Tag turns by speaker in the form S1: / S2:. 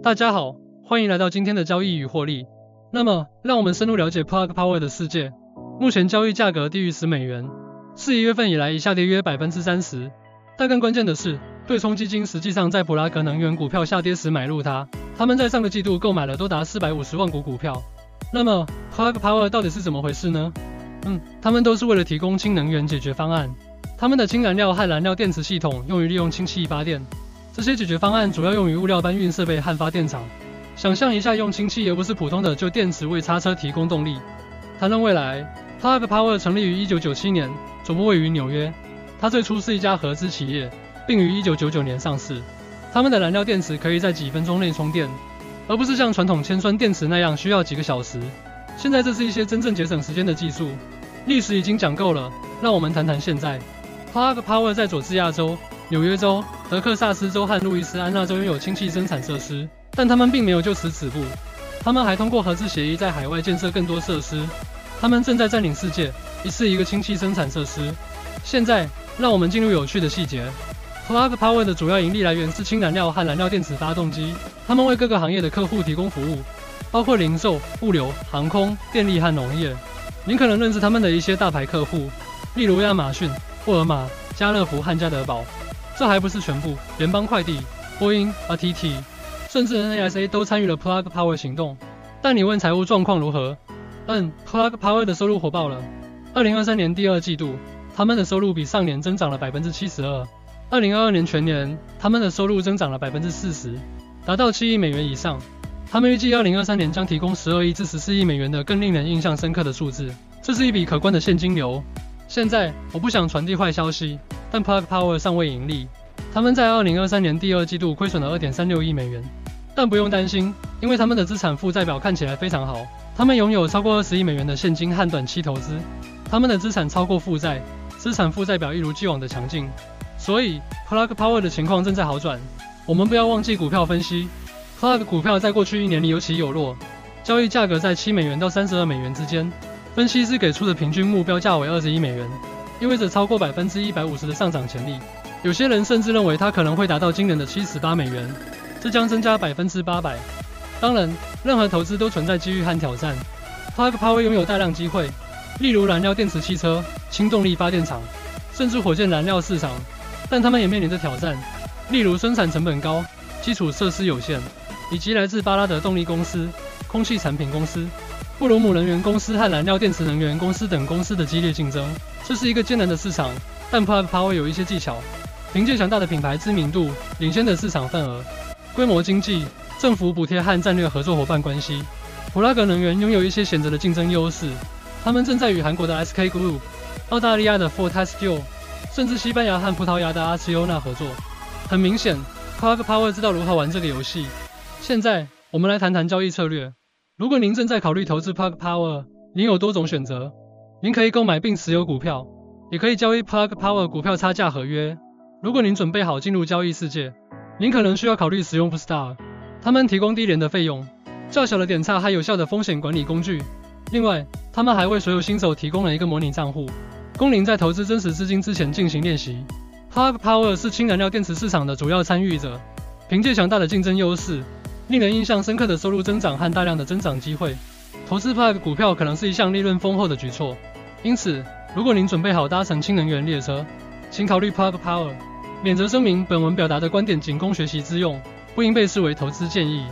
S1: 大家好，欢迎来到今天的交易与获利。那么，让我们深入了解 Plug Power 的世界。目前交易价格低于十美元，是一月份以来已下跌约百分之三十。但更关键的是，对冲基金实际上在普拉格能源股票下跌时买入它，他们在上个季度购买了多达四百五十万股股票。那么，Plug Power 到底是怎么回事呢？嗯，他们都是为了提供氢能源解决方案。他们的氢燃料和燃料电池系统用于利用氢气发电。这些解决方案主要用于物料搬运设备和发电厂。想象一下，用氢气而不是普通的旧电池为叉车提供动力。谈论未来，Plug Power 成立于1997年，总部位于纽约。它最初是一家合资企业，并于1999年上市。他们的燃料电池可以在几分钟内充电，而不是像传统铅酸电池那样需要几个小时。现在这是一些真正节省时间的技术。历史已经讲够了，让我们谈谈现在。Plug Power 在佐治亚州。纽约州、德克萨斯州和路易斯安那州拥有氢气生产设施，但他们并没有就此止步。他们还通过合资协议在海外建设更多设施。他们正在占领世界，一次一个氢气生产设施。现在，让我们进入有趣的细节。Plug Power 的主要盈利来源是氢燃料和燃料电池发动机。他们为各个行业的客户提供服务，包括零售、物流、航空、电力和农业。您可能认识他们的一些大牌客户，例如亚马逊、沃尔玛、家乐福和家得宝。这还不是全部，联邦快递、波音、RTT，甚至 NASA 都参与了 Plug Power 行动。但你问财务状况如何？嗯，Plug Power 的收入火爆了。二零二三年第二季度，他们的收入比上年增长了百分之七十二。二零二二年全年，他们的收入增长了百分之四十，达到七亿美元以上。他们预计二零二三年将提供十二亿至十四亿美元的更令人印象深刻的数字，这是一笔可观的现金流。现在，我不想传递坏消息。但 Plug Power 尚未盈利，他们在2023年第二季度亏损了2.36亿美元。但不用担心，因为他们的资产负债表看起来非常好，他们拥有超过20亿美元的现金和短期投资，他们的资产超过负债，资产负债表一如既往的强劲。所以 Plug Power 的情况正在好转。我们不要忘记股票分析，Plug 股票在过去一年里有起有落，交易价格在7美元到32美元之间，分析师给出的平均目标价为21美元。意味着超过百分之一百五十的上涨潜力，有些人甚至认为它可能会达到惊人的七十八美元，这将增加百分之八百。当然，任何投资都存在机遇和挑战。Plug Power 拥有大量机会，例如燃料电池汽车、氢动力发电厂，甚至火箭燃料市场，但他们也面临着挑战，例如生产成本高、基础设施有限，以及来自巴拉德动力公司、空气产品公司。布鲁姆能源公司和燃料电池能源公司等公司的激烈竞争，这是一个艰难的市场。但 Plug Power 有一些技巧，凭借强大的品牌知名度、领先的市场份额、规模经济、政府补贴和战略合作伙伴关系，普拉格能源拥有一些显著的竞争优势。他们正在与韩国的 SK Group、澳大利亚的 Fortescue，甚至西班牙和葡萄牙的 Acciona 合作。很明显，Plug Power 知道如何玩这个游戏。现在，我们来谈谈交易策略。如果您正在考虑投资 Plug Power，您有多种选择。您可以购买并持有股票，也可以交易 Plug Power 股票差价合约。如果您准备好进入交易世界，您可能需要考虑使用 Bookstar，他们提供低廉的费用、较小的点差和有效的风险管理工具。另外，他们还为所有新手提供了一个模拟账户，供您在投资真实资金之前进行练习。Plug Power 是氢燃料电池市场的主要参与者，凭借强大的竞争优势。令人印象深刻的收入增长和大量的增长机会，投资 Plug 股票可能是一项利润丰厚的举措。因此，如果您准备好搭乘氢能源列车，请考虑 Plug Power。免责声明：本文表达的观点仅供学习之用，不应被视为投资建议。